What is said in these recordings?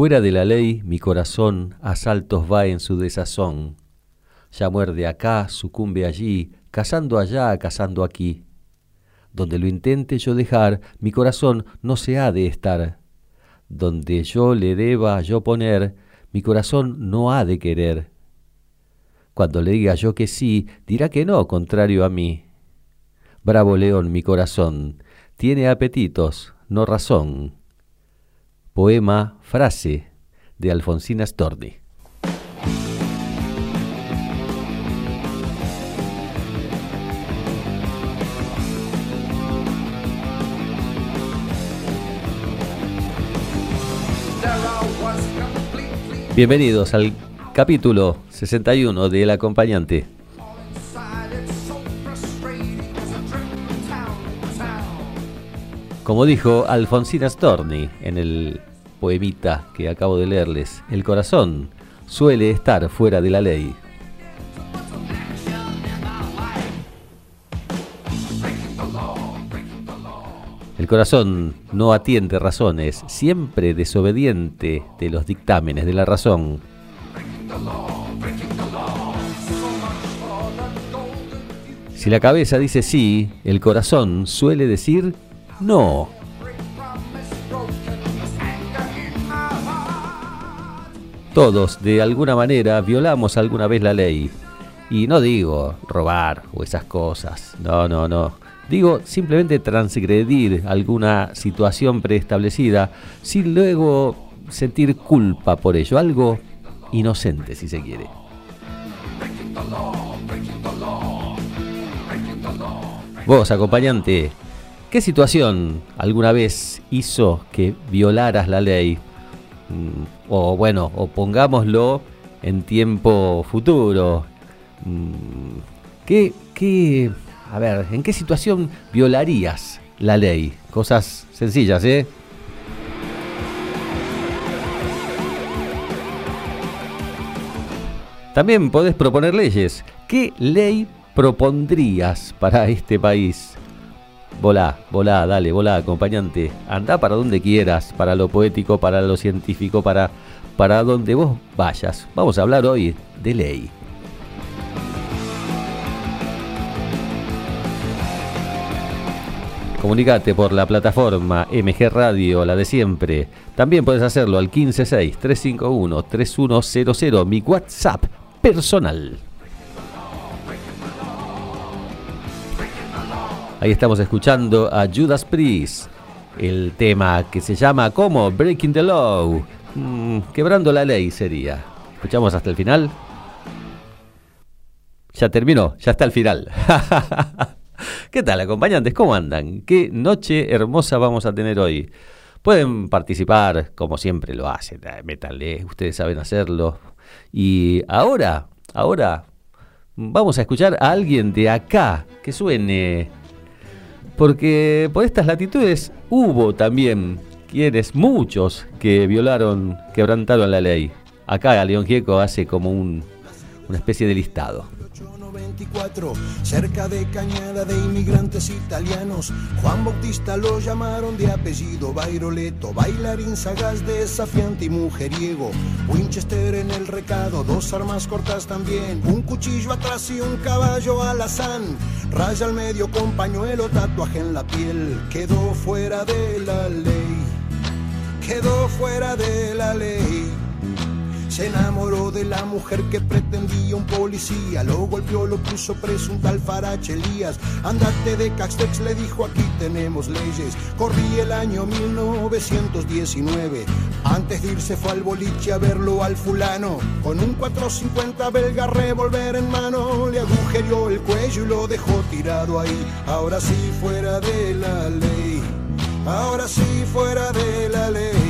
Fuera de la ley mi corazón a saltos va en su desazón. Ya muerde acá, sucumbe allí, cazando allá, cazando aquí. Donde lo intente yo dejar, mi corazón no se ha de estar. Donde yo le deba yo poner, mi corazón no ha de querer. Cuando le diga yo que sí, dirá que no, contrario a mí. Bravo león mi corazón, tiene apetitos, no razón. Poema Frase de Alfonsina Storni. Bienvenidos al capítulo 61 de El Acompañante. Como dijo Alfonsina Storni en el poemita que acabo de leerles, el corazón suele estar fuera de la ley. El corazón no atiende razones, siempre desobediente de los dictámenes de la razón. Si la cabeza dice sí, el corazón suele decir no. Todos, de alguna manera, violamos alguna vez la ley. Y no digo robar o esas cosas. No, no, no. Digo simplemente transgredir alguna situación preestablecida sin luego sentir culpa por ello. Algo inocente, si se quiere. Vos, acompañante, ¿Qué situación alguna vez hizo que violaras la ley? Mm, o bueno, o pongámoslo en tiempo futuro. Mm, ¿Qué, qué, a ver, ¿en qué situación violarías la ley? Cosas sencillas, ¿eh? También podés proponer leyes. ¿Qué ley propondrías para este país? Volá, volá, dale, volá, acompañante. Anda para donde quieras, para lo poético, para lo científico, para, para donde vos vayas. Vamos a hablar hoy de ley. Comunicate por la plataforma MG Radio, la de siempre. También puedes hacerlo al 156-351-3100, mi WhatsApp personal. Ahí estamos escuchando a Judas Priest, el tema que se llama como Breaking the Law, mm, quebrando la ley sería. ¿Escuchamos hasta el final? Ya terminó, ya está el final. ¿Qué tal, acompañantes? ¿Cómo andan? ¿Qué noche hermosa vamos a tener hoy? Pueden participar, como siempre lo hacen, eh, métanle, ustedes saben hacerlo. Y ahora, ahora, vamos a escuchar a alguien de acá que suene porque por estas latitudes hubo también quienes, muchos, que violaron, quebrantaron la ley. Acá León Gieco hace como un, una especie de listado cerca de Cañada de inmigrantes italianos. Juan Bautista lo llamaron de apellido Bairoleto, bailarín sagaz, desafiante y mujeriego. Winchester en el recado, dos armas cortas también, un cuchillo atrás y un caballo alazán. Raya al medio con pañuelo, tatuaje en la piel, quedó fuera de la ley, quedó fuera de la ley Se enamoró de la mujer que pretendía un policía, lo golpeó, lo puso preso un tal Farache Elías. Andate de Castex, le dijo aquí tenemos leyes. Corrí el año 1919, antes de irse fue al boliche a verlo al fulano. Con un 450 belga revolver en mano, le agujereó el cuello y lo dejó tirado ahí. Ahora sí fuera de la ley ahora sí fuera de la ley.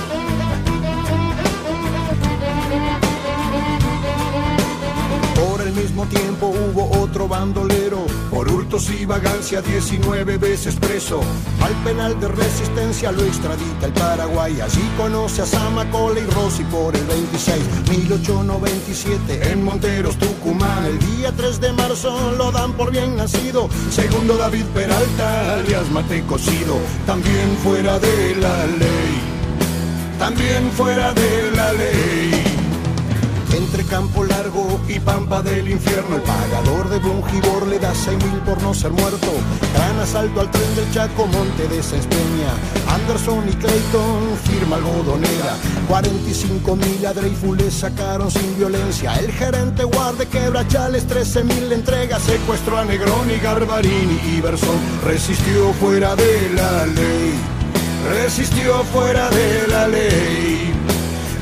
Tiempo hubo otro bandolero, por hurtos y vagancia 19 veces preso. Al penal de resistencia lo extradita el Paraguay, allí conoce a Samacola y Rossi por el 26, 1897 en Monteros, Tucumán. El día 3 de marzo lo dan por bien nacido, segundo David Peralta, alias Mate Cocido, también fuera de la ley, también fuera de la ley entre campo largo y pampa del infierno. El pagador de Bungibor le da seis mil por no ser muerto. Gran asalto al tren del Chaco, Monte de Espeña. Anderson y Clayton, firma algodonera. 45 mil a Dreyfus le sacaron sin violencia. El gerente guarde quebrachales, 13 mil entrega. Secuestró a Negroni, Garbarini y. Resistió fuera de la ley. Resistió fuera de la ley.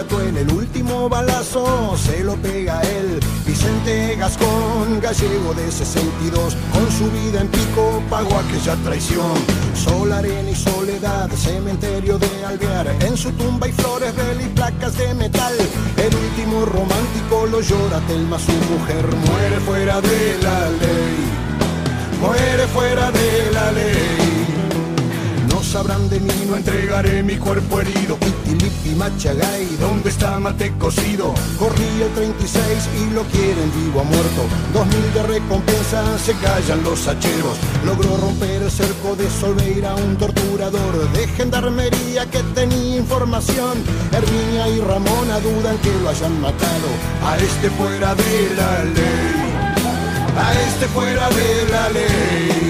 Atuel, el último balazo se lo pega él. Vicente Gascón, gallego de 62, con su vida en pico pagó aquella traición. Sol, arena y soledad, cementerio de Alvear, en su tumba hay flores, de y placas de metal. El último romántico lo llora Telma, su mujer muere fuera de la ley, muere fuera de la ley sabrán de mí, no entregaré mi cuerpo herido. Pitilipi Machagay, ¿dónde está Mate cocido? Corrí el 36 y lo quieren vivo a muerto. Dos mil de recompensa, se callan los hacheros. Logró romper el cerco de Solveira, un torturador de gendarmería que tenía información. Herminia y Ramona dudan que lo hayan matado. A este fuera de la ley. A este fuera de la ley.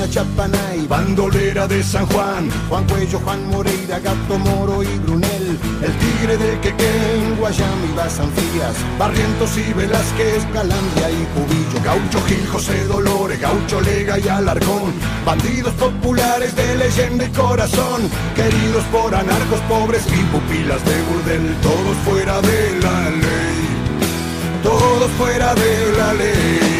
Martina Chapanay, bandolera de San Juan, Juan Cuello, Juan Moreira, Gato Moro y Brunel, el tigre del Quequén, Guayami, Basanfías, Barrientos y Velázquez, Calandria y Cubillo, Gaucho Gil, José Dolores, Gaucho Lega y Alarcón, bandidos populares de leyenda y corazón, queridos por anarcos pobres y pupilas de burdel, todos fuera de la ley, todos fuera de la ley.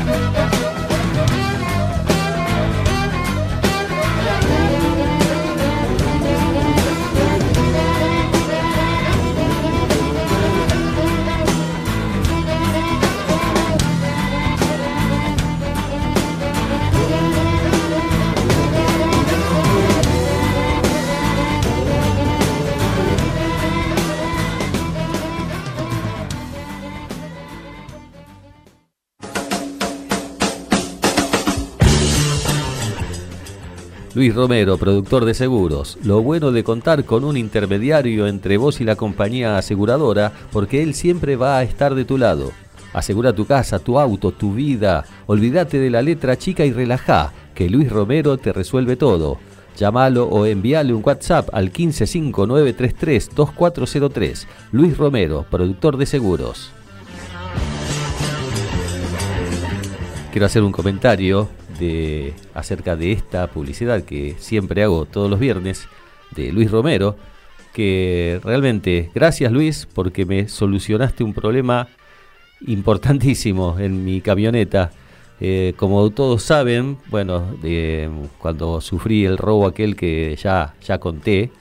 Luis Romero, productor de seguros. Lo bueno de contar con un intermediario entre vos y la compañía aseguradora, porque él siempre va a estar de tu lado. Asegura tu casa, tu auto, tu vida. Olvídate de la letra chica y relajá, que Luis Romero te resuelve todo. Llámalo o envíale un WhatsApp al 1559332403. Luis Romero, productor de seguros. Quiero hacer un comentario acerca de esta publicidad que siempre hago todos los viernes de Luis Romero, que realmente, gracias Luis, porque me solucionaste un problema importantísimo en mi camioneta. Eh, como todos saben, bueno, cuando sufrí el robo aquel que ya, ya conté,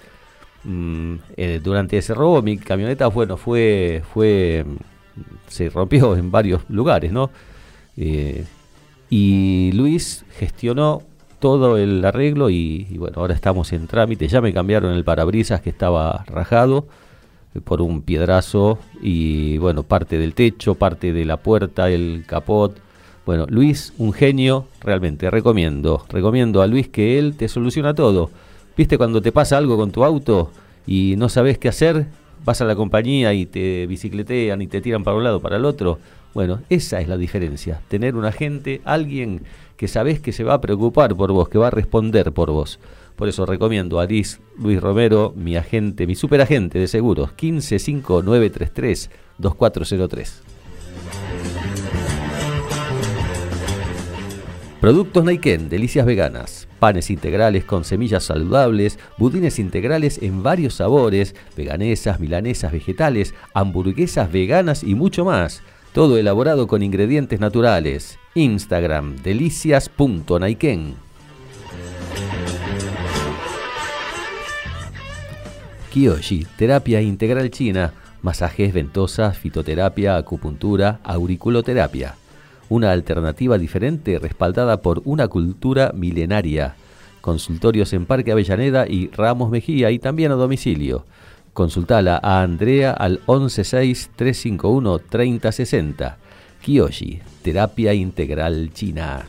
mm, eh, durante ese robo mi camioneta, bueno, fue, fue, se rompió en varios lugares, ¿no? Y Luis gestionó todo el arreglo y, bueno, ahora estamos en trámite. Ya me cambiaron el parabrisas que estaba rajado eh, por un piedrazo y bueno, parte del techo, parte de la puerta, el capot. Bueno, Luis, un genio, realmente, recomiendo, recomiendo a Luis que él te soluciona todo. ¿Viste cuando te pasa algo con tu auto y no sabes qué hacer? Vas a la compañía y te bicicletean y te tiran para un lado, para el otro. Bueno, esa es la diferencia, tener un agente, alguien que sabes que se va a preocupar por vos, que va a responder por vos. Por eso recomiendo a Luis, Luis Romero, mi agente, mi superagente de seguros, 155933-2403. Productos Naiken, delicias veganas, panes integrales con semillas saludables, budines integrales en varios sabores, veganesas, milanesas, vegetales, hamburguesas veganas y mucho más. Todo elaborado con ingredientes naturales. Instagram delicias.naiken. Kiyoshi, terapia integral china, masajes, ventosas, fitoterapia, acupuntura, auriculoterapia. Una alternativa diferente respaldada por una cultura milenaria. Consultorios en Parque Avellaneda y Ramos Mejía y también a domicilio. Consultala a Andrea al 116-351-3060. Kiyoshi, Terapia Integral China.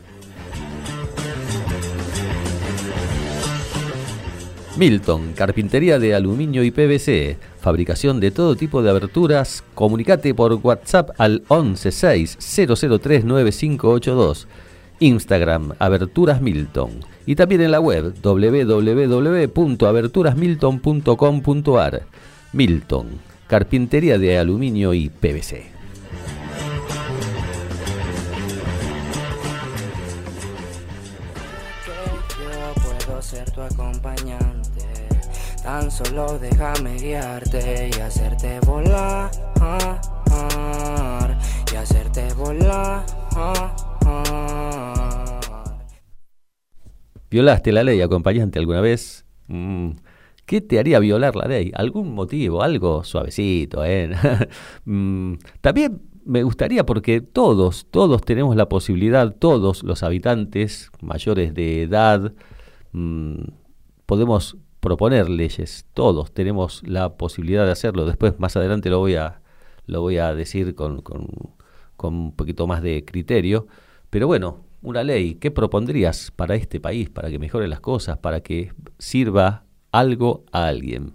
Milton, carpintería de aluminio y PVC, fabricación de todo tipo de aberturas. Comunicate por WhatsApp al 116-003-9582. Instagram, Aberturas Milton. Y también en la web www.aberturasmilton.com.ar. Milton, carpintería de aluminio y PVC. acompañante. Tan solo déjame guiarte y hacerte volar. Y hacerte volar. ¿Violaste la ley acompañante alguna vez? Mm, ¿Qué te haría violar la ley? ¿Algún motivo? Algo suavecito, ¿eh? Mm, también me gustaría porque todos, todos tenemos la posibilidad, todos los habitantes mayores de edad, mm, podemos proponer leyes, todos tenemos la posibilidad de hacerlo. Después, más adelante lo voy a, lo voy a decir con, con, con un poquito más de criterio. Pero bueno, una ley, ¿qué propondrías para este país, para que mejore las cosas, para que sirva algo a alguien?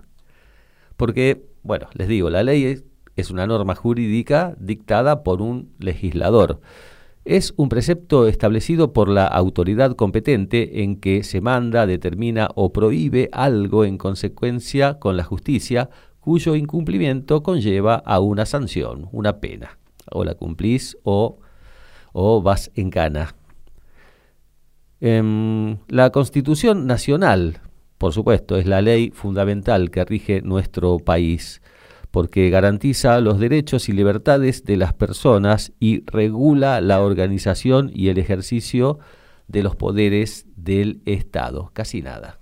Porque, bueno, les digo, la ley es, una norma jurídica dictada por un legislador. Es un precepto establecido por la autoridad competente en que se manda, determina o prohíbe algo en consecuencia con la justicia cuyo incumplimiento conlleva a una sanción, una pena. O la cumplís o, o vas en cana. Em, la Constitución Nacional, por supuesto, es la ley fundamental que rige nuestro país, porque garantiza los derechos y libertades de las personas y regula la organización y el ejercicio de los poderes del Estado. Casi nada.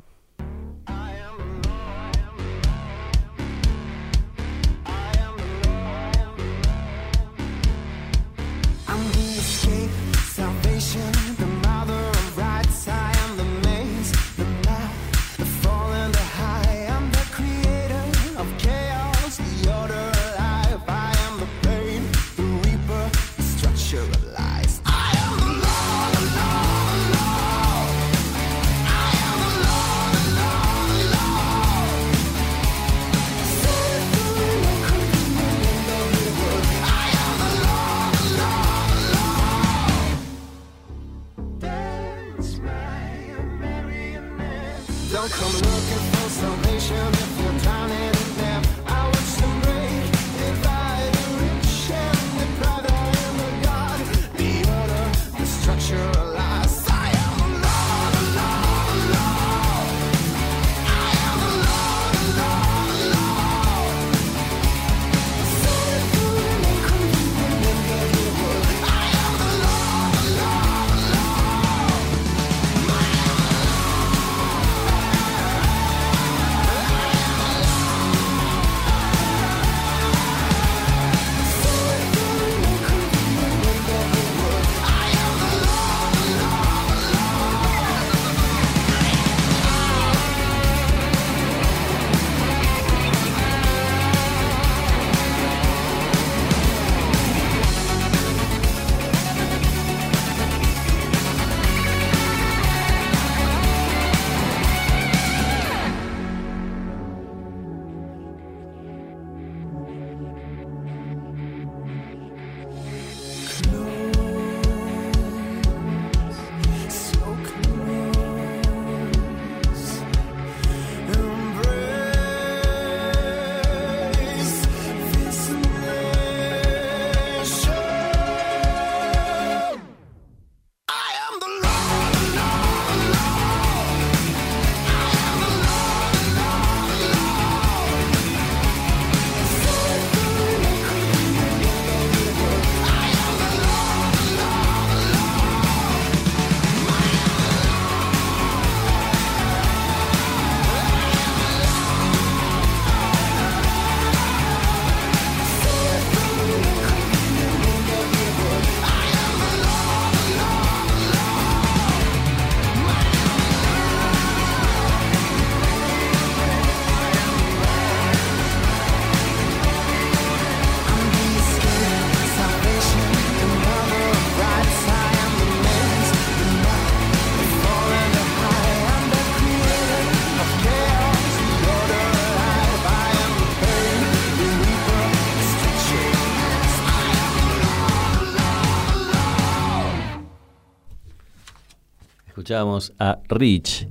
Escuchábamos a Rich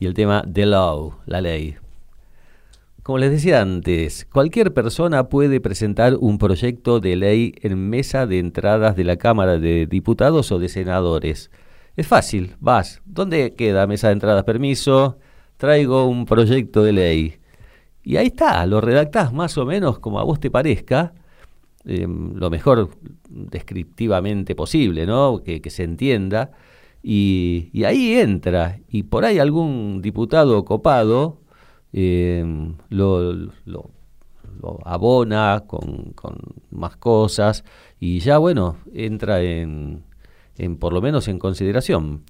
y el tema The Law, la ley. Como les decía antes, cualquier persona puede presentar un proyecto de ley en mesa de entradas de la Cámara de Diputados o de Senadores. Es fácil, vas. ¿Dónde queda mesa de entradas? Permiso, traigo un proyecto de ley. Y ahí está, lo redactás más o menos como a vos te parezca, em, lo mejor descriptivamente posible, ¿no? Que, que se entienda. Y, ahí entra, y por ahí algún diputado copado em, lo, abona con, más cosas y ya bueno, entra en, en, por lo menos en consideración,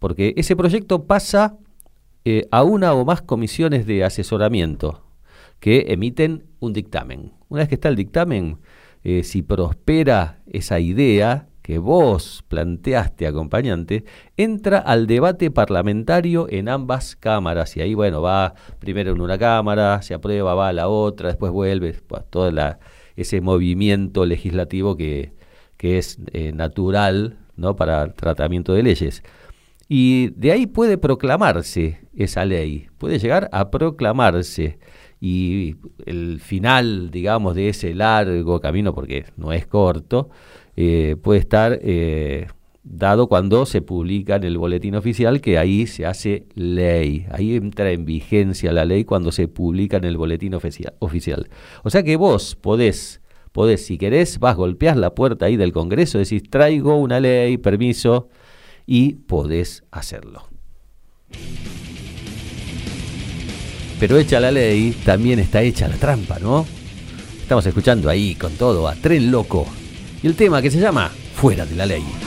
porque ese proyecto pasa eh, a una o más comisiones de asesoramiento que emiten un dictamen. Una vez que está el dictamen, eh, si prospera esa idea, que vos planteaste, acompañante, entra al debate parlamentario en ambas cámaras. Y ahí, bueno, va primero en una cámara, se aprueba, va a la otra, después vuelve, pues, todo la, ese movimiento legislativo que, que es eh, natural ¿no? para tratamiento de leyes. Y de ahí puede proclamarse esa ley, puede llegar a proclamarse. Y el final, digamos, de ese largo camino, porque no es corto, eh, puede estar eh, dado cuando se publica en el boletín oficial, que ahí se hace ley, ahí entra en vigencia la ley cuando se publica en el boletín oficial. O sea que vos podés, podés, si querés, vas, golpeás la puerta ahí del Congreso, decís, traigo una ley, permiso, y podés hacerlo. Pero hecha la ley, también está hecha la trampa, ¿no? Estamos escuchando ahí con todo a Tren Loco el tema que se llama Fuera de la Ley.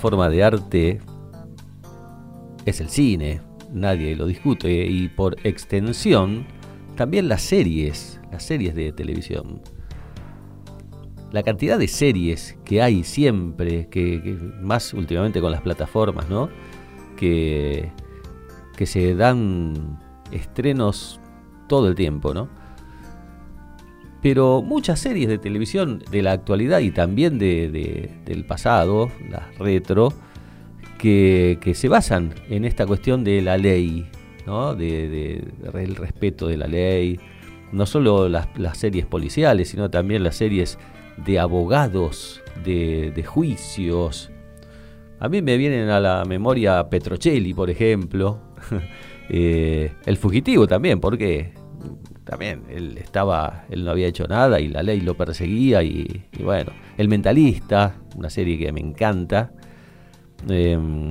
Forma de arte es el cine, nadie lo discute, y por extensión también las series, las series de televisión. La cantidad de series que hay siempre, que, más últimamente con las plataformas, ¿no? Que, que se dan estrenos todo el tiempo, ¿no? Pero muchas series de televisión de la actualidad y también de, del pasado, las retro, que, se basan en esta cuestión de la ley, ¿no? de, el respeto de la ley, no solo las, series policiales, sino también las series de abogados, de, juicios. A mí me vienen a la memoria Petrocelli, por ejemplo, eh, El Fugitivo también, porque también él estaba, él no había hecho nada y la ley lo perseguía y, bueno, El Mentalista, una serie que me encanta. Em,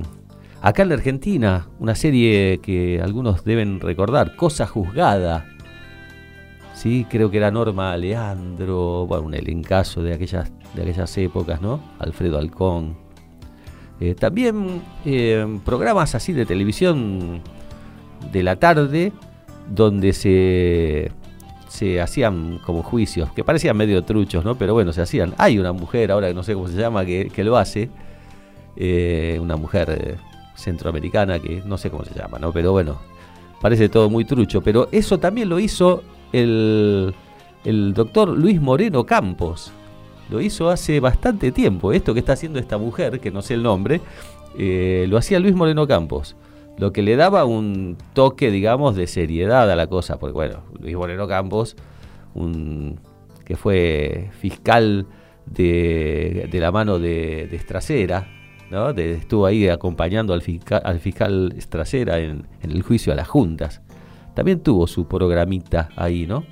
acá en la Argentina, una serie que algunos deben recordar, Cosa Juzgada. Sí, creo que era Norma Leandro, bueno, un elencazo de aquellas, de aquellas épocas, ¿no? Alfredo Alcón. Eh, también em, programas así de televisión de la tarde, donde se, se hacían como juicios, que parecían medio truchos, ¿no? Pero bueno, se hacían. Hay una mujer, ahora que no sé cómo se llama, que, lo hace, eh, una mujer eh, centroamericana, que no sé cómo se llama, ¿no? Pero bueno, parece todo muy trucho. Pero eso también lo hizo el, el doctor Luis Moreno Campos. Lo hizo hace bastante tiempo. Esto que está haciendo esta mujer, que no sé el nombre, eh, lo hacía Luis Moreno Campos lo que le daba un toque, digamos, de seriedad a la cosa, porque bueno, Luis Moreno Campos, un, que fue fiscal de, la mano de, de ¿no? estuvo ahí acompañando al fiscal, al en, el juicio a las juntas. También tuvo su programita ahí, ¿no?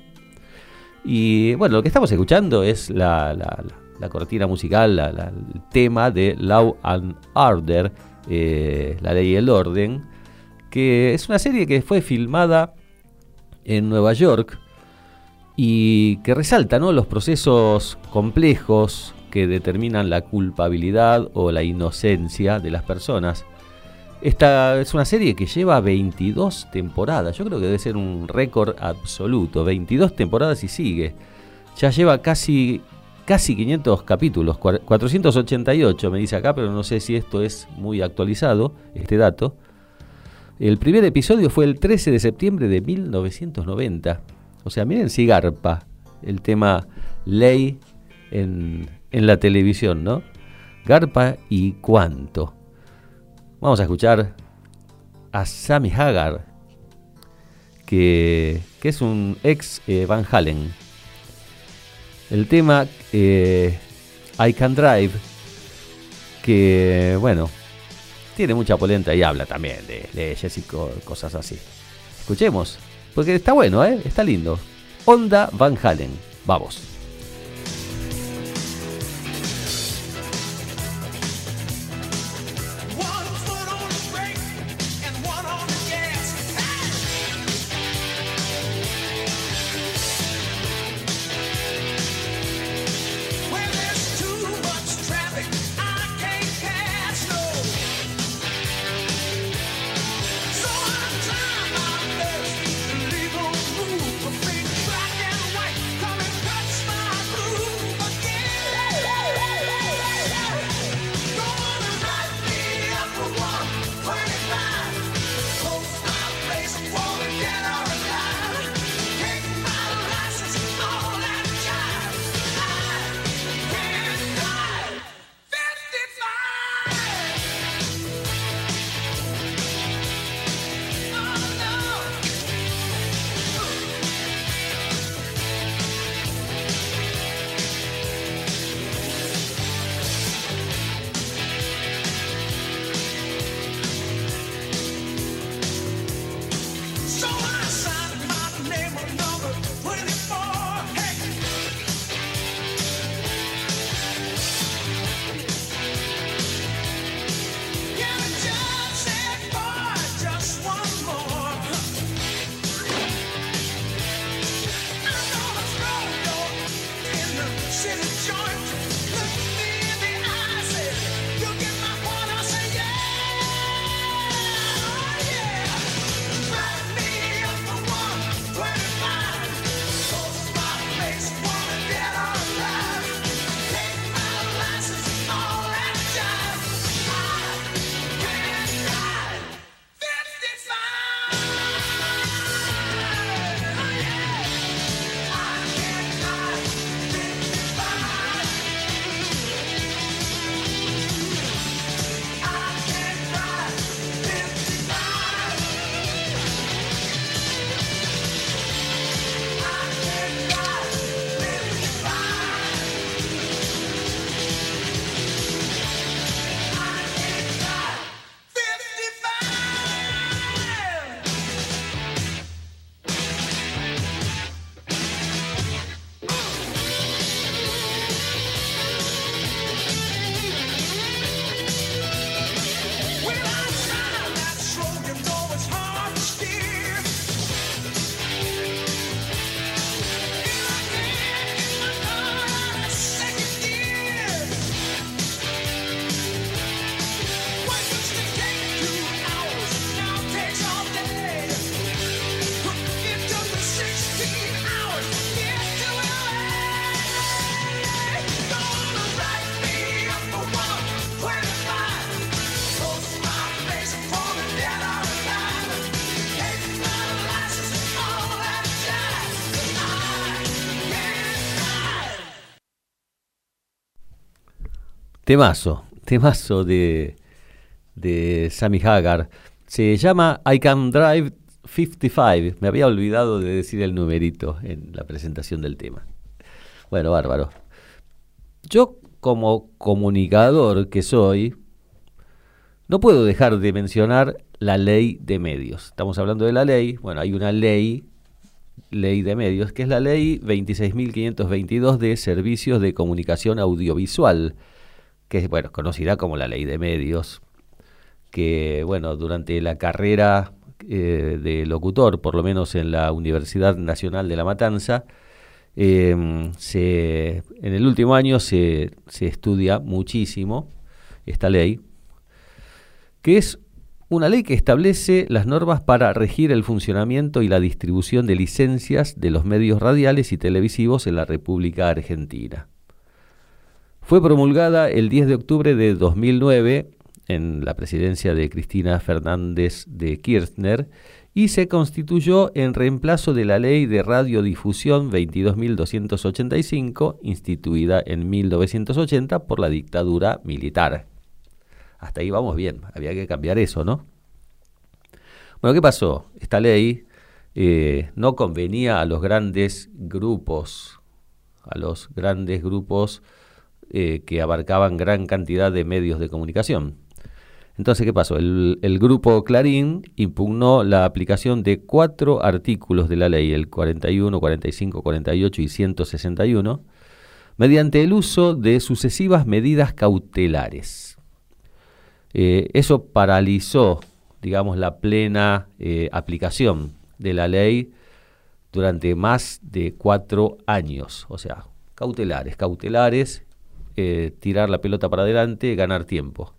Y bueno, lo que estamos escuchando es la, la, cortina musical, el tema de Law and Order, eh, la ley y el orden, que es una serie que fue filmada en Nueva York y que resalta ¿no? los procesos complejos que determinan la culpabilidad o la inocencia de las personas. Esta es una serie que lleva 22 temporadas, yo creo que debe ser un récord absoluto, 22 temporadas y sigue. Ya lleva casi, casi 500 capítulos, 488 me dice acá, pero no sé si esto es muy actualizado, este dato. El primer episodio fue el 13 de septiembre de 1990. O sea, miren si garpa el tema ley en, la televisión, ¿no? Garpa y cuánto. Vamos a escuchar a Sammy Hagar, que, es un ex eh, Van Halen. El tema eh, I Can Drive, que bueno, tiene mucha polenta y habla también de leyes y cosas así. Escuchemos, porque está bueno, ¿eh? está lindo. Onda Van Halen, vamos. Temazo, temazo de, de Sammy Hagar. Se llama I Can Drive 55. Me había olvidado de decir el numerito en la presentación del tema. Bueno, bárbaro. Yo como comunicador que soy, no puedo dejar de mencionar la ley de medios. Estamos hablando de la ley. Bueno, hay una ley, ley de medios, que es la ley 26.522 de servicios de comunicación audiovisual, que es, bueno, conocida como la ley de medios, que, bueno, durante la carrera eh, de locutor, por lo menos en la Universidad Nacional de La Matanza, em, se, en el último año se, se estudia muchísimo esta ley, que es una ley que establece las normas para regir el funcionamiento y la distribución de licencias de los medios radiales y televisivos en la República Argentina. Fue promulgada el 10 de octubre de 2009 en la presidencia de Cristina Fernández de Kirchner y se constituyó en reemplazo de la Ley de Radiodifusión 22.285, instituida en 1980 por la dictadura militar. Hasta ahí vamos bien, había que cambiar eso, ¿no? Bueno, ¿qué pasó? Esta ley eh, no convenía a los grandes grupos, a los grandes grupos eh, que abarcaban gran cantidad de medios de comunicación. Entonces, ¿qué pasó? El, grupo Clarín impugnó la aplicación de cuatro artículos de la ley, el 41, 45, 48 y 161, mediante el uso de sucesivas medidas cautelares. Eh, eso paralizó, digamos, la plena eh, aplicación de la ley durante más de cuatro años. O sea, cautelares, cautelares, tirar la pelota para adelante, ganar tiempo.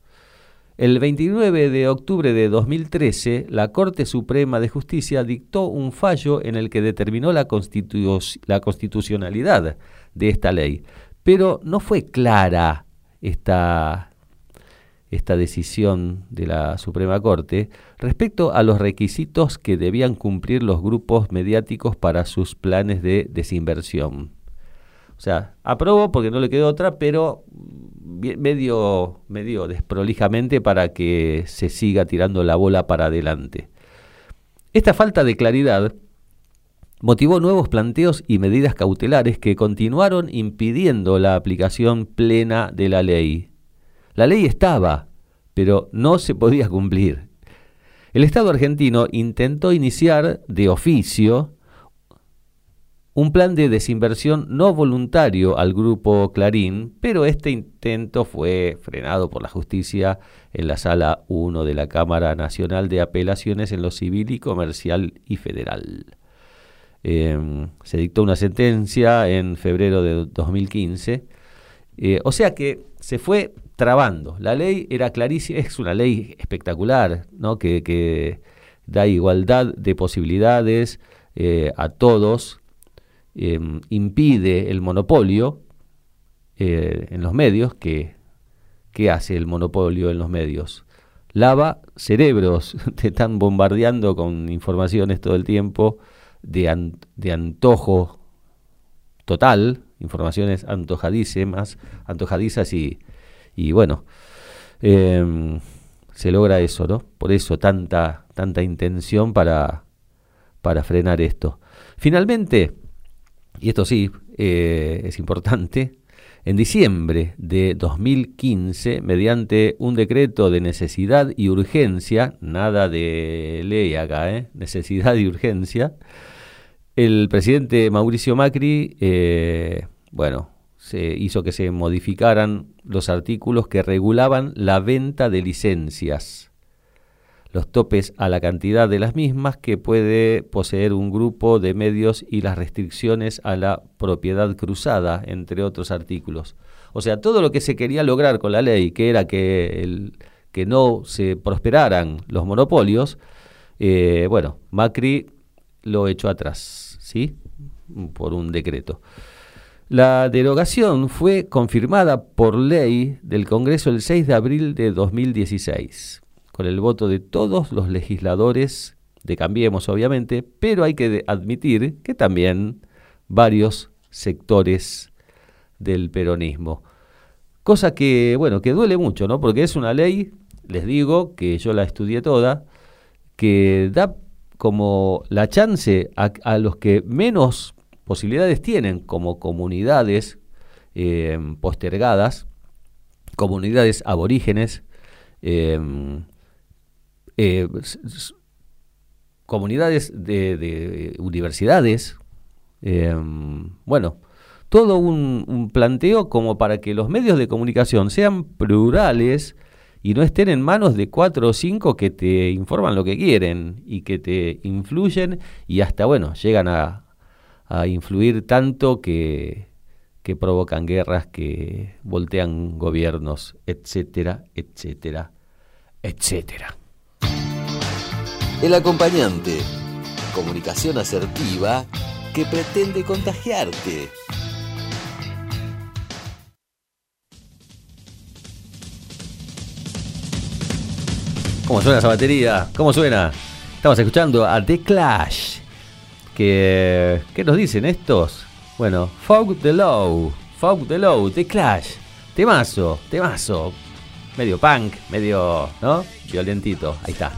El 29 de octubre de 2013, la Corte Suprema de Justicia dictó un fallo en el que determinó la, la constitucionalidad de esta ley, pero no fue clara esta, esta decisión de la Suprema Corte respecto a los requisitos que debían cumplir los grupos mediáticos para sus planes de desinversión. O sea, aprobó porque no le quedó otra, pero medio, medio desprolijamente para que se siga tirando la bola para adelante. Esta falta de claridad motivó nuevos planteos y medidas cautelares que continuaron impidiendo la aplicación plena de la ley la ley estaba, pero no se podía cumplir. El Estado argentino intentó iniciar de oficio un plan de desinversión no voluntario al grupo Clarín, pero este intento fue frenado por la justicia en la sala 1 de la Cámara Nacional de Apelaciones en lo civil y comercial y federal. Em, se dictó una sentencia en febrero de 2015, eh, o sea que se fue trabando. La ley era clarísima, es una ley espectacular, ¿no? que, da igualdad de posibilidades eh, a todos, em, impide el monopolio eh, en los medios, que, ¿qué hace el monopolio en los medios? Lava cerebros, te están bombardeando con informaciones todo el tiempo de, de antojo total, informaciones antojadísimas, antojadizas y y bueno, em, se logra eso, ¿no? Por eso tanta, tanta intención para, para frenar esto. Finalmente, y esto sí eh, es importante, en diciembre de 2015, mediante un decreto de necesidad y urgencia, nada de ley acá, ¿eh? necesidad y urgencia, el presidente Mauricio Macri, eh, bueno, se hizo que se modificaran los artículos que regulaban la venta de licencias, los topes a la cantidad de las mismas que puede poseer un grupo de medios y las restricciones a la propiedad cruzada, entre otros artículos. O sea, todo lo que se quería lograr con la ley, que era que, que no se prosperaran los monopolios, eh, bueno, Macri lo echó atrás, ¿sí? Por un decreto. La derogación fue confirmada por ley del Congreso el 6 de abril de 2016, con el voto de todos los legisladores de Cambiemos, obviamente, pero hay que admitir que también varios sectores del peronismo. Cosa que, bueno, que duele mucho, ¿no? Porque es una ley, les digo, que yo la estudié toda, que da como la chance a, los que menos posibilidades tienen, como comunidades eh, postergadas, comunidades aborígenes, em, eh, comunidades de, universidades, em, bueno, todo un, planteo como para que los medios de comunicación sean plurales y no estén en manos de cuatro o cinco que te informan lo que quieren y que te influyen y hasta, bueno, llegan a, a influir tanto que, que provocan guerras, que voltean gobiernos, etcétera, etcétera, etcétera. El acompañante. Comunicación asertiva que pretende contagiarte. ¿Cómo suena esa batería? ¿Cómo suena? Estamos escuchando a The Clash. Que, ¿Qué nos dicen estos? Bueno, Fog the Low, Fog the Low, The Clash. Temazo, temazo. Medio punk, medio, ¿no? Violentito. Ahí está.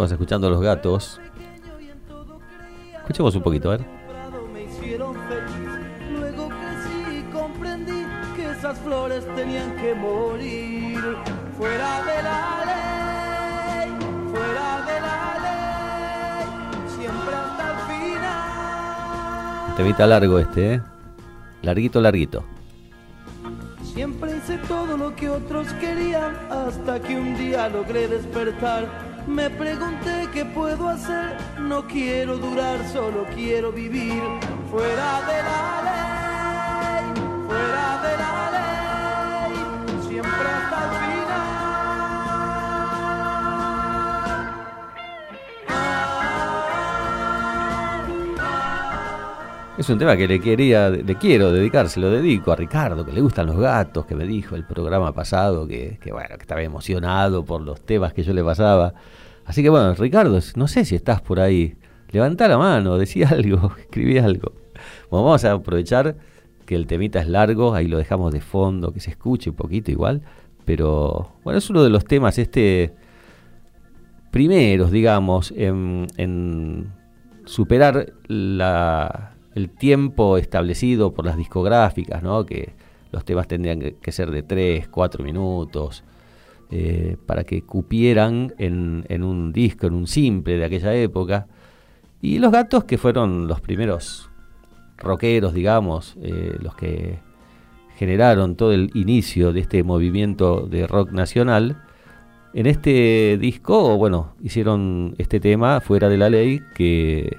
Estamos escuchando a los gatos. Escuchemos un poquito, a ver. Luego crecí y comprendí que esas flores tenían que morir. Fuera de la ley, fuera de la ley, siempre hasta el final. Temita largo este, ¿eh? Larguito, larguito. Siempre hice todo lo que otros querían hasta que un día logré despertar me pregunté qué puedo hacer, no quiero durar, solo quiero vivir fuera de la Es un tema que le quería, le quiero dedicar, se lo dedico a Ricardo, que le gustan los gatos, que me dijo el programa pasado que, que bueno, que estaba emocionado por los temas que yo le pasaba. Así que bueno, Ricardo, no sé si estás por ahí. Levanta la mano, decía algo, escribí algo. Bueno, vamos a aprovechar que el temita es largo, ahí lo dejamos de fondo, que se escuche un poquito igual, pero bueno, es uno de los temas este primeros, digamos, en, superar el tiempo establecido por las discográficas, ¿no? que los temas tendrían que ser de 3, 4 minutos, eh, para que cupieran en, en, un disco, en un simple de aquella época. Y los gatos, que fueron los primeros rockeros, digamos, eh, los que generaron todo el inicio de este movimiento de rock nacional, en este disco, bueno, hicieron este tema fuera de la ley que,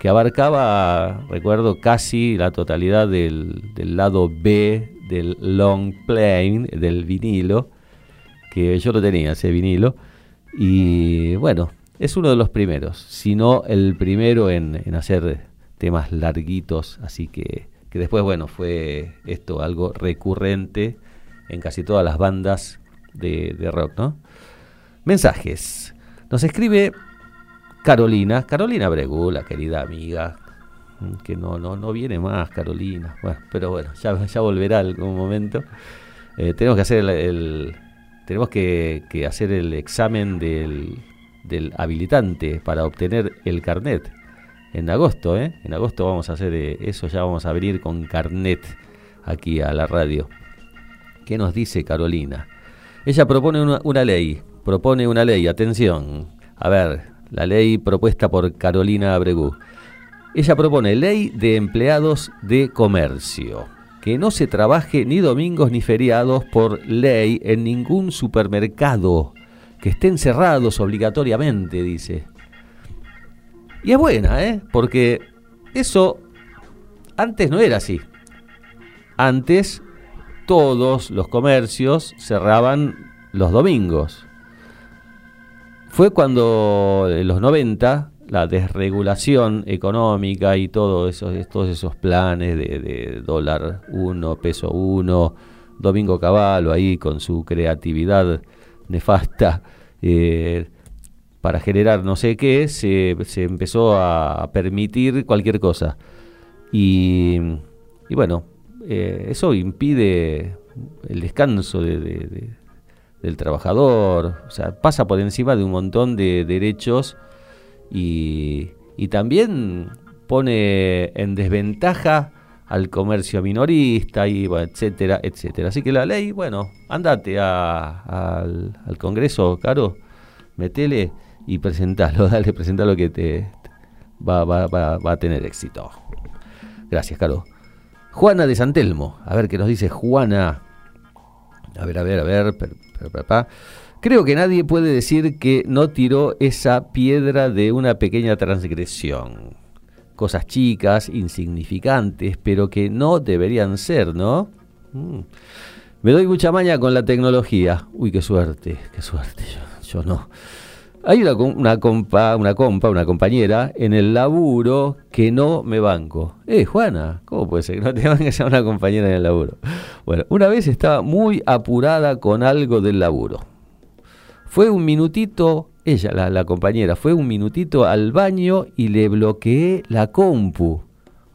que abarcaba, recuerdo, casi la totalidad del, del lado B del long plane, del vinilo, que yo lo tenía, ese vinilo. Y bueno, es uno de los primeros, si no el primero en, hacer temas larguitos, así que, que después, bueno, fue esto algo recurrente en casi todas las bandas de, de rock, ¿no? Mensajes. Nos escribe Carolina, Carolina Bregú, la querida amiga, que no, no, no viene más Carolina, bueno, pero bueno, ya, ya volverá algún momento. Eh, tenemos que hacer el tenemos que, hacer el examen del, habilitante para obtener el carnet en agosto, ¿eh? En agosto vamos a hacer eh, eso, ya vamos a venir con carnet aquí a la radio. ¿Qué nos dice Carolina? Ella propone una ley, propone una ley, atención. A ver, la ley propuesta por Carolina Abregú. Ella propone ley de empleados de comercio que no se trabaje ni domingos ni feriados por ley en ningún supermercado, que estén cerrados obligatoriamente, dice. Y es buena, ¿eh? Porque eso antes no era así. Antes todos los comercios cerraban los domingos. Fue cuando en los 90 la desregulación económica y todo eso, todos esos planes de, dólar 1, peso 1, Domingo Caballo ahí con su creatividad nefasta eh, para generar no sé qué, se, empezó a permitir cualquier cosa. Y, bueno, eh, eso impide el descanso del trabajador, o sea, pasa por encima de un montón de derechos y, también pone en desventaja al comercio minorista y etcétera, etcétera. Así que la ley, bueno, andate al, Congreso, Caro, metele y presentalo, dale, presentalo que te, va, va, va, a tener éxito. Gracias, Caro. Juana de Santelmo, a ver qué nos dice Juana. A ver, a ver, a ver. Creo que nadie puede decir que no tiró esa piedra de una pequeña transgresión. Cosas chicas, insignificantes, pero que no deberían ser, ¿no? Mm. Me doy mucha maña con la tecnología. Uy, qué suerte, qué suerte. Yo, no. Hay una, una, compa, una compa, una compañera en el laburo que no me banco. Eh, Juana, ¿cómo puede ser que no te banques a una compañera en el laburo? Bueno, una vez estaba muy apurada con algo del laburo fue un minutito, ella, la, compañera, fue un minutito al baño y le bloqueé la compu.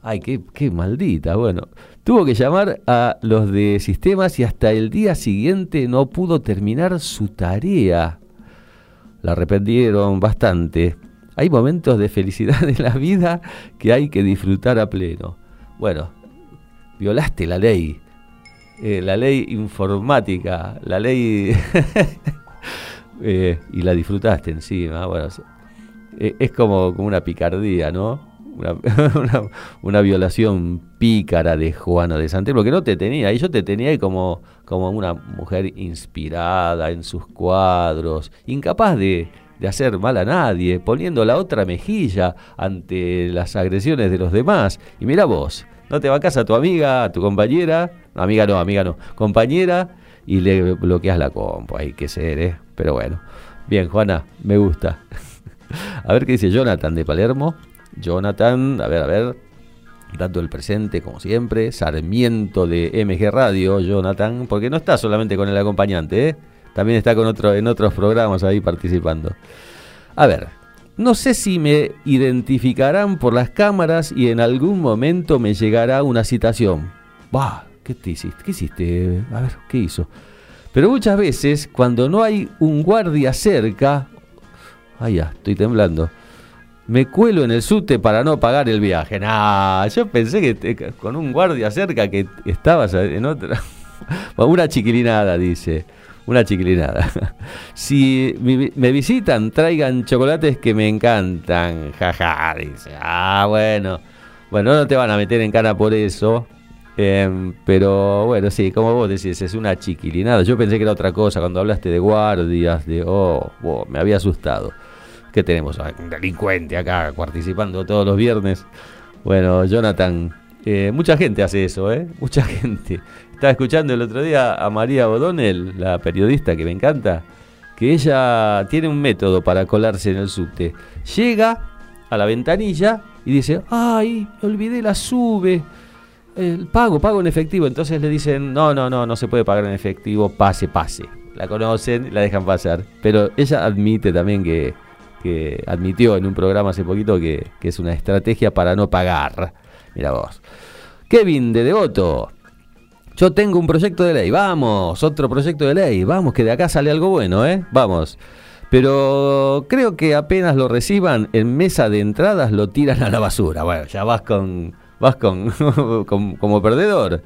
Ay, qué, qué maldita. Bueno, tuvo que llamar a los de sistemas y hasta el día siguiente no pudo terminar su tarea. La arrepentieron bastante. Hay momentos de felicidad en la vida que hay que disfrutar a pleno. Bueno, violaste la ley. Eh, la ley informática, la ley Eh, y la disfrutaste encima. Bueno, es como, como una picardía, ¿no? Una, violación pícara de Juana de Santelmo, que no te tenía, y yo te tenía como, como una mujer inspirada en sus cuadros, incapaz de, de hacer mal a nadie, poniendo la otra mejilla ante las agresiones de los demás. Y mira vos, no te vacas a tu amiga, a tu compañera, amiga no, amiga no, compañera, y le bloqueas la compu. Hay que ser, ¿eh? Pero bueno. Bien, Juana, me gusta. a ver qué dice Jonathan de Palermo. Jonathan, a ver, a ver. Dando el presente, como siempre. Sarmiento de MG Radio, Jonathan. Porque no está solamente con el acompañante, ¿eh? También está con otro, en otros programas ahí participando. A ver, no sé si me identificarán por las cámaras y en algún momento me llegará una citación. bah, ¿qué te hiciste? ¿Qué hiciste? A ver, ¿qué hizo? Pero muchas veces, cuando no hay un guardia cerca, ay ya, estoy temblando, me cuelo en el subte para no pagar el viaje. Nah, yo pensé que con un guardia cerca que estabas en otra. Una chiquilinada, dice. Una chiquilinada. Si me visitan, traigan chocolates que me encantan. Jaja, dice. Ah, bueno. Bueno, no te van a meter en cana por eso. Em, pero bueno, sí, como vos decís, es una chiquilinada. Yo pensé que era otra cosa cuando hablaste de guardias, de. Oh, me había asustado. ¿Qué tenemos? Un delincuente acá participando todos los viernes. Bueno, Jonathan, eh, mucha gente hace eso, ¿eh? Mucha gente. Estaba escuchando el otro día a María O'Donnell, la periodista que me encanta, que ella tiene un método para colarse en el subte. Llega a la ventanilla y dice, ay, olvidé la sube. El pago, pago en efectivo. Entonces le dicen, no, no, no, no se puede pagar en efectivo, pase, pase. La conocen, la dejan pasar. Pero ella admite también que que admitió en un programa hace poquito que, es una estrategia para no pagar. Mira vos. Kevin de Devoto. Yo tengo un proyecto de ley. Vamos, otro proyecto de ley. Vamos, que de acá sale algo bueno, ¿eh? Vamos. Pero creo que apenas lo reciban en mesa de entradas lo tiran a la basura. Bueno, ya vas con vas con, como perdedor.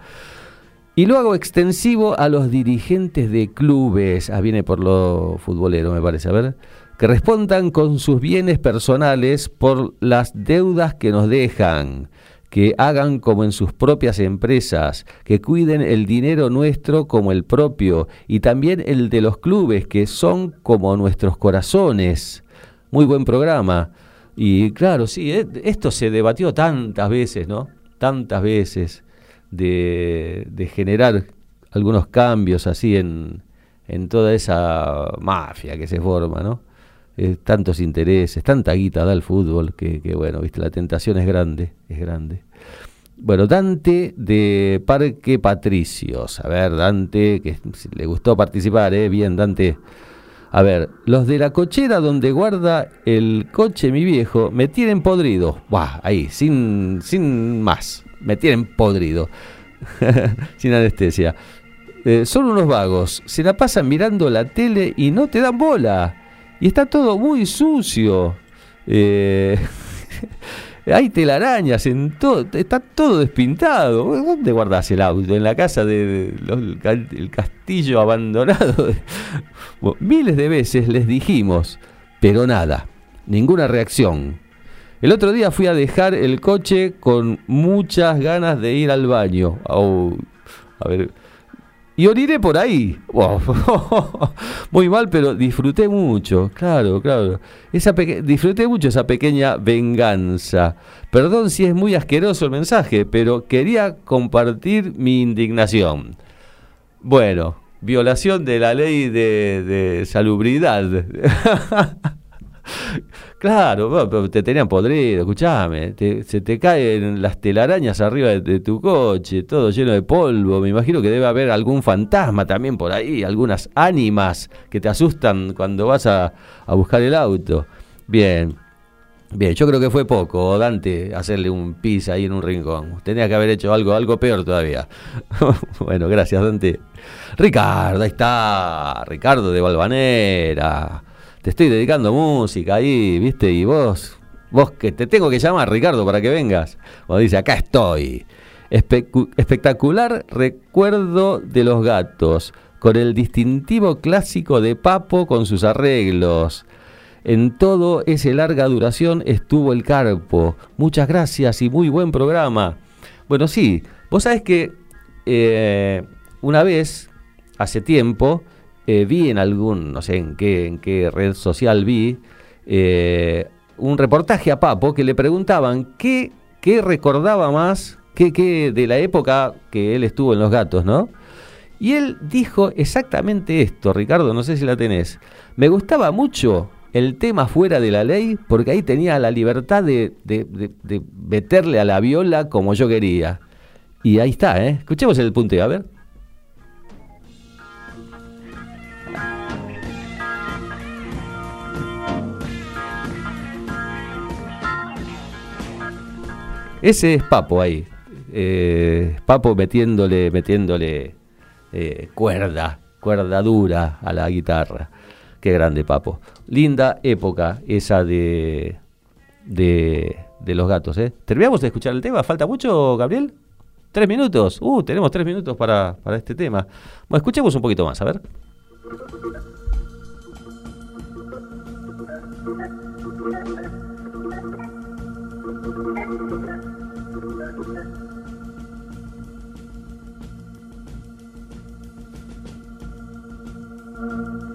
Y lo hago extensivo a los dirigentes de clubes. Ah, viene por lo futbolero, me parece. A ver que respondan con sus bienes personales por las deudas que nos dejan, que hagan como en sus propias empresas, que cuiden el dinero nuestro como el propio y también el de los clubes, que son como nuestros corazones. Muy buen programa. Y claro, sí, eh, esto se debatió tantas veces, ¿no? Tantas veces de, de generar algunos cambios así en, en toda esa mafia que se forma, ¿no? Eh, tantos intereses, tanta guita da el fútbol, que, bueno, viste, la tentación es grande, es grande. Bueno, Dante de Parque Patricios. A ver, Dante, que le gustó participar, ¿eh? Bien, Dante. A ver, los de la cochera donde guarda el coche mi viejo me tienen podrido. Buah, ahí, sin, sin más. Me tienen podrido. sin anestesia. Eh, son unos vagos. Se la pasan mirando la tele y no te dan bola. Y está todo muy sucio. Eh, hay telarañas en todo, está todo despintado. ¿Dónde guardas el auto? En la casa del castillo abandonado. miles de veces les dijimos, pero nada, ninguna reacción. El otro día fui a dejar el coche con muchas ganas de ir al baño. a ver, y oriré por ahí. Muy mal, pero disfruté mucho, claro, claro. Esa disfruté mucho esa pequeña venganza. Perdón si es muy asqueroso el mensaje, pero quería compartir mi indignación. Bueno, violación de la ley de, de salubridad. Claro, te tenían podrido, escuchame. se te caen las telarañas arriba de, tu coche, todo lleno de polvo. Me imagino que debe haber algún fantasma también por ahí, algunas ánimas que te asustan cuando vas a, buscar el auto. Bien, Bien, yo creo que fue poco, Dante, hacerle un pis ahí en un rincón. Tenía que haber hecho algo, algo peor todavía. bueno, gracias, Dante. Ricardo, ahí está. Ricardo de Valvanera estoy dedicando música ahí, ¿viste? Y vos, vos que te tengo que llamar, Ricardo, para que vengas. Cuando dice, acá estoy. espectacular recuerdo de los gatos, con el distintivo clásico de Papo con sus arreglos. En todo ese larga duración estuvo el carpo. Muchas gracias y muy buen programa. Bueno, sí, vos sabés que eh, una vez, hace tiempo, eh, vi en algún, no sé en qué, en qué red social vi, eh, un reportaje a Papo que le preguntaban qué, qué recordaba más qué, qué de la época que él estuvo en Los Gatos, ¿no? Y él dijo exactamente esto, Ricardo, no sé si la tenés. Me gustaba mucho el tema fuera de la ley porque ahí tenía la libertad de, de, de meterle a la viola como yo quería. Y ahí está, ¿eh? Escuchemos el punteo, a ver. Ese es Papo ahí. eh, Papo metiéndole, metiéndole eh, cuerda, cuerda dura a la guitarra. Qué grande Papo. Linda época esa de, de, de los gatos. ¿eh? ¿Terminamos de escuchar el tema? ¿Falta mucho, Gabriel? ¿Tres minutos? Uh, tenemos tres minutos para, para este tema. Bueno, escuchemos un poquito más, a ver. Hoy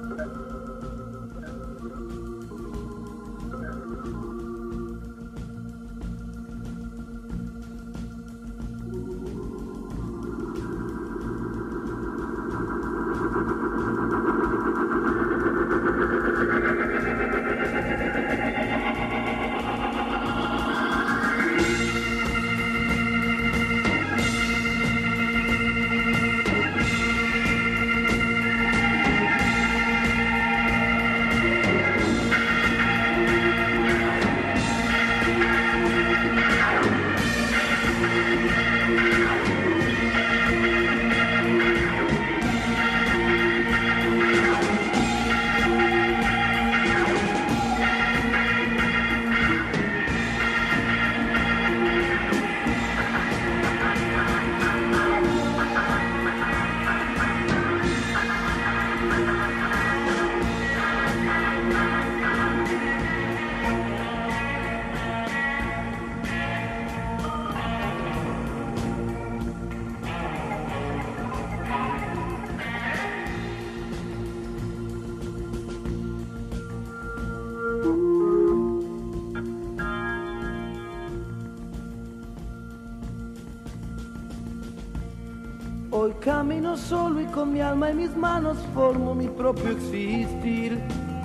con mi alma en mis manos formo mi propio existir.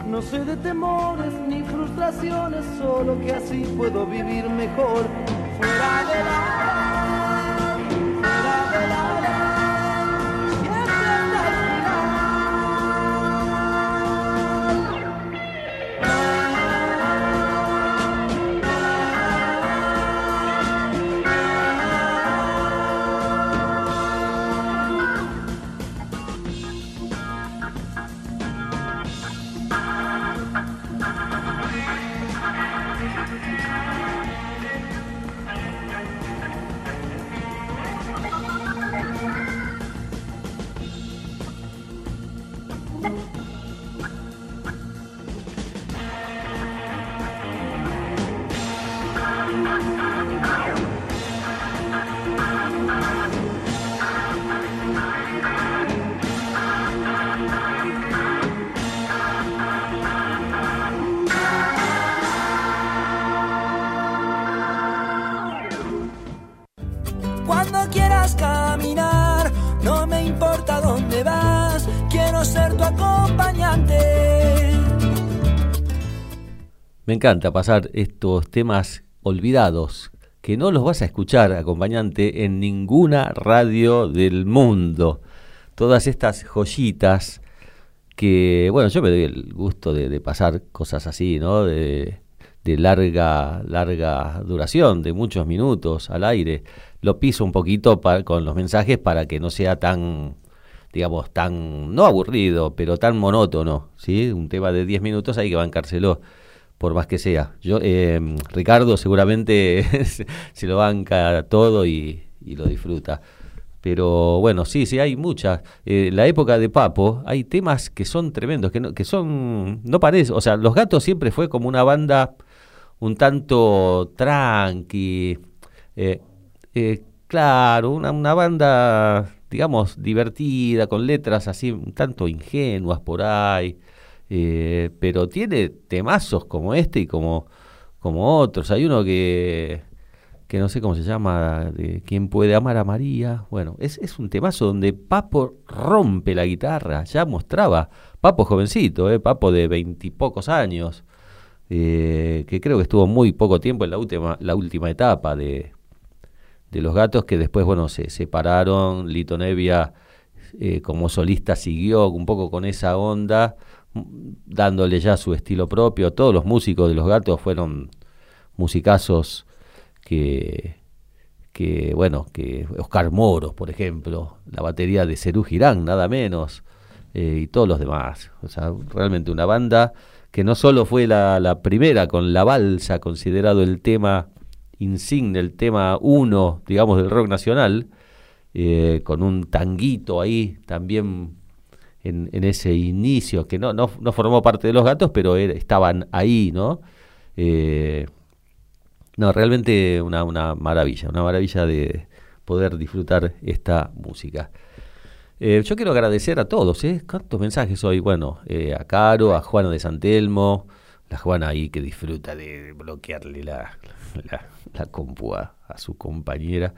No sé de temores ni frustraciones, solo que así puedo vivir mejor. Me encanta pasar estos temas olvidados, que no los vas a escuchar, acompañante, en ninguna radio del mundo. Todas estas joyitas que, bueno, yo me doy el gusto de, pasar cosas así, ¿no? De, larga, larga duración, de muchos minutos al aire. Lo piso un poquito pa- con los mensajes para que no sea tan, digamos, tan, no aburrido, pero tan monótono, ¿sí? Un tema de 10 minutos hay que bancárselo, por más que sea. Yo, eh, Ricardo seguramente se- lo banca todo y, y lo disfruta. Pero bueno, sí, sí, hay muchas. Eh, la época de Papo, hay temas que son tremendos, que, no, que son, no parece, o sea, Los Gatos siempre fue como una banda un tanto tranqui, eh, eh, claro, una, una banda, digamos, divertida, con letras así un tanto ingenuas por ahí, eh, pero tiene temazos como este y como, como otros. Hay uno que, que no sé cómo se llama, de ¿Quién puede amar a María? Bueno, es, es un temazo donde Papo rompe la guitarra, ya mostraba, Papo jovencito, eh, Papo de veintipocos años, eh, que creo que estuvo muy poco tiempo en la última, la última etapa de, de los gatos, que después, bueno, se separaron, Lito Nevia eh, como solista siguió un poco con esa onda, dándole ya su estilo propio. Todos los músicos de los gatos fueron musicazos que, que bueno, que Oscar Moros, por ejemplo, la batería de Cerú Girán, nada menos, eh, y todos los demás. O sea, realmente una banda que no solo fue la, la primera con la balsa, considerado el tema insigne, el tema uno, digamos, del rock nacional, eh, con un tanguito ahí también en, ese inicio, que no, no, no, formó parte de los gatos, pero estaban ahí, ¿no? Eh, no, realmente una, una maravilla, una maravilla de poder disfrutar esta música. Eh, yo quiero agradecer a todos, ¿eh? ¿Cuántos mensajes hoy? Bueno, eh, a Caro, a Juana de Santelmo, la Juana ahí que disfruta de bloquearle la, la, la compu a, su compañera.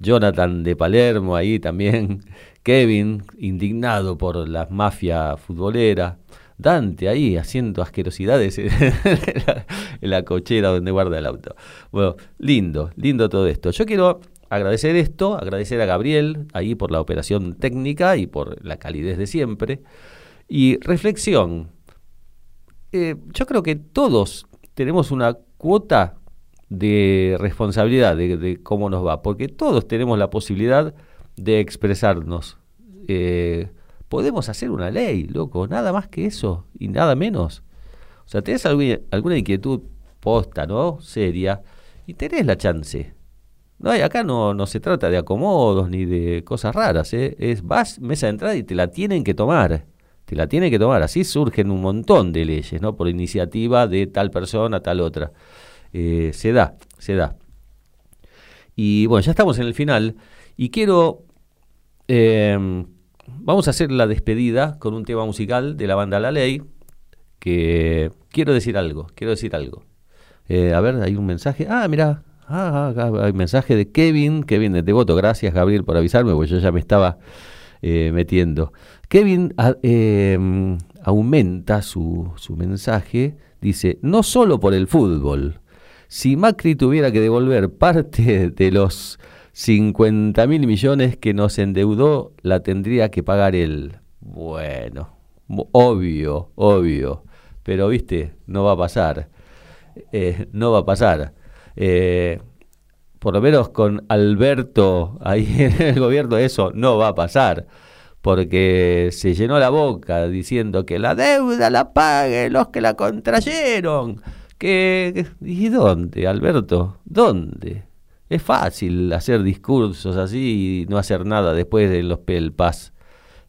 Jonathan de Palermo ahí también. Kevin, indignado por la mafia futbolera. Dante ahí haciendo asquerosidades en la, en la cochera donde guarda el auto. Bueno, lindo, lindo todo esto. Yo quiero agradecer esto, agradecer a Gabriel ahí por la operación técnica y por la calidez de siempre. Y reflexión. Eh, yo creo que todos tenemos una cuota de responsabilidad de, de, cómo nos va, porque todos tenemos la posibilidad de expresarnos. Eh, podemos hacer una ley, loco, nada más que eso y nada menos. O sea, tenés alguna, alguna inquietud posta, ¿no? Seria, y tenés la chance. No, acá no, no se trata de acomodos ni de cosas raras, ¿eh? es vas, mesa de entrada y te la tienen que tomar. Te la tienen que tomar. Así surgen un montón de leyes, ¿no? Por iniciativa de tal persona, tal otra. Eh, se da, se da. Y bueno, ya estamos en el final. Y quiero. Eh, vamos a hacer la despedida con un tema musical de la banda La Ley. Que quiero decir algo, quiero decir algo. Eh, a ver, hay un mensaje. Ah, mira, Ah, hay mensaje de Kevin, Kevin de Devoto, gracias Gabriel por avisarme, pues yo ya me estaba eh, metiendo. Kevin a, eh, aumenta su, su mensaje, dice, no solo por el fútbol, si Macri tuviera que devolver parte de los 50 mil millones que nos endeudó, la tendría que pagar él. Bueno, obvio, obvio, pero viste, no va a pasar, eh, no va a pasar. Eh, por lo menos con Alberto ahí en el gobierno eso no va a pasar, porque se llenó la boca diciendo que la deuda la paguen los que la contrayeron. Que, ¿Y dónde, Alberto? ¿Dónde? Es fácil hacer discursos así y no hacer nada después de los pelpas.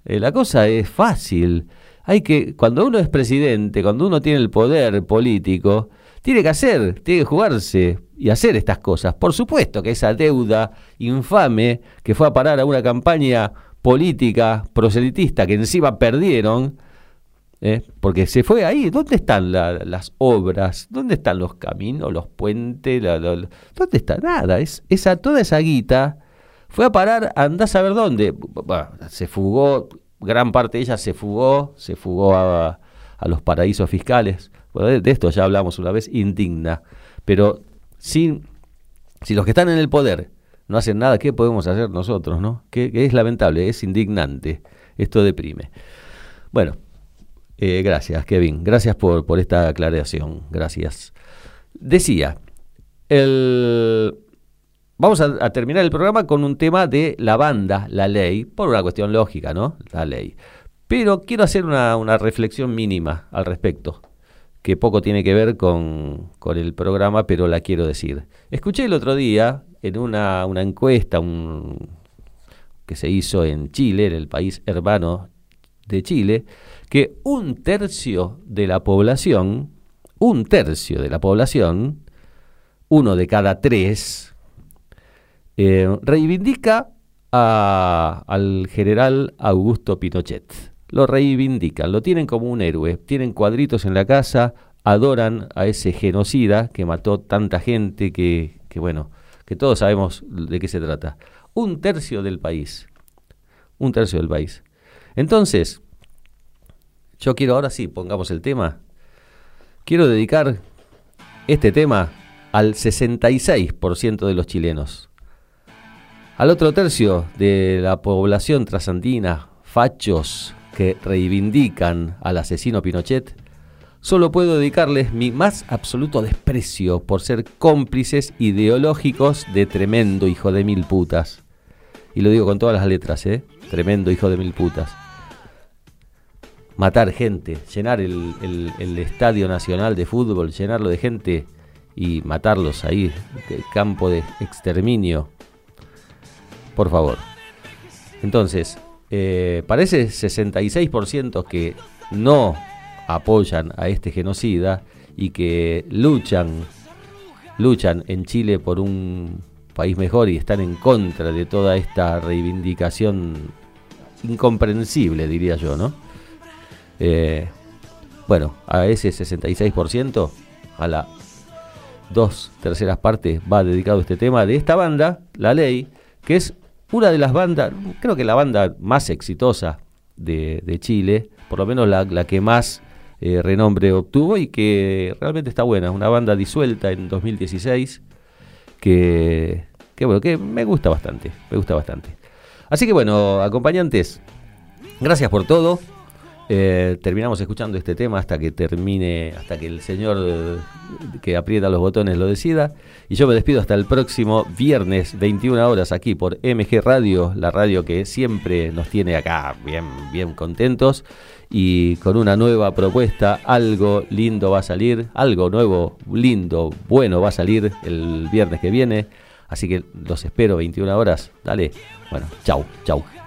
Eh, la cosa es fácil. Hay que, cuando uno es presidente, cuando uno tiene el poder político, tiene que hacer, tiene que jugarse y hacer estas cosas. Por supuesto que esa deuda infame que fue a parar a una campaña política proselitista que encima perdieron, ¿eh? porque se fue ahí. ¿Dónde están la, las obras? ¿Dónde están los caminos, los puentes? ¿Dónde está? Nada. Es, esa, toda esa guita fue a parar, andás a ver dónde. Bueno, se fugó, gran parte de ella se fugó, se fugó a, los paraísos fiscales de, esto ya hablamos una vez, indigna. Pero si, si los que están en el poder no hacen nada, ¿qué podemos hacer nosotros? no? Que es lamentable, es indignante. Esto deprime. Bueno, eh, gracias, Kevin. Gracias por, por esta aclaración. Gracias. Decía, el... vamos a, terminar el programa con un tema de la banda, la ley, por una cuestión lógica, ¿no? La ley. Pero quiero hacer una, una reflexión mínima al respecto que poco tiene que ver con, con, el programa, pero la quiero decir. Escuché el otro día en una, una encuesta un, que se hizo en Chile, en el país hermano de Chile, que un tercio de la población, un tercio de la población, uno de cada tres, eh, reivindica a, al general Augusto Pinochet lo reivindican, lo tienen como un héroe, tienen cuadritos en la casa, adoran a ese genocida que mató tanta gente que, que bueno, que todos sabemos de qué se trata. Un tercio del país, un tercio del país. Entonces, yo quiero ahora sí, pongamos el tema, quiero dedicar este tema al 66% de los chilenos. Al otro tercio de la población trasandina, fachos, que reivindican al asesino Pinochet solo puedo dedicarles mi más absoluto desprecio por ser cómplices ideológicos de tremendo hijo de mil putas. Y lo digo con todas las letras, ¿eh? Tremendo hijo de mil putas. Matar gente, llenar el, estadio nacional de fútbol, llenarlo de gente y matarlos ahí, campo de exterminio. Por favor. Entonces, eh, parece 66% que no apoyan a este genocida y que luchan, luchan en Chile por un país mejor y están en contra de toda esta reivindicación incomprensible, diría yo, ¿no? Eh, bueno, a ese 66%, a la dos terceras partes va dedicado este tema de esta banda, La Ley, que es una de las bandas, creo que la banda más exitosa de, Chile, por lo menos la, que más eh, renombre obtuvo y que realmente está buena. Una banda disuelta en 2016 que, que, bueno, que me gusta bastante, me gusta bastante. Así que bueno, acompañantes, gracias por todo. Eh, terminamos escuchando este tema hasta que termine, hasta que el señor eh, que aprieta los botones lo decida. Y yo me despido hasta el próximo viernes, 21 horas, aquí por MG Radio, la radio que siempre nos tiene acá bien, bien contentos. Y con una nueva propuesta, algo lindo va a salir, algo nuevo, lindo, bueno va a salir el viernes que viene. Así que los espero 21 horas. Dale. Bueno, chau, chau.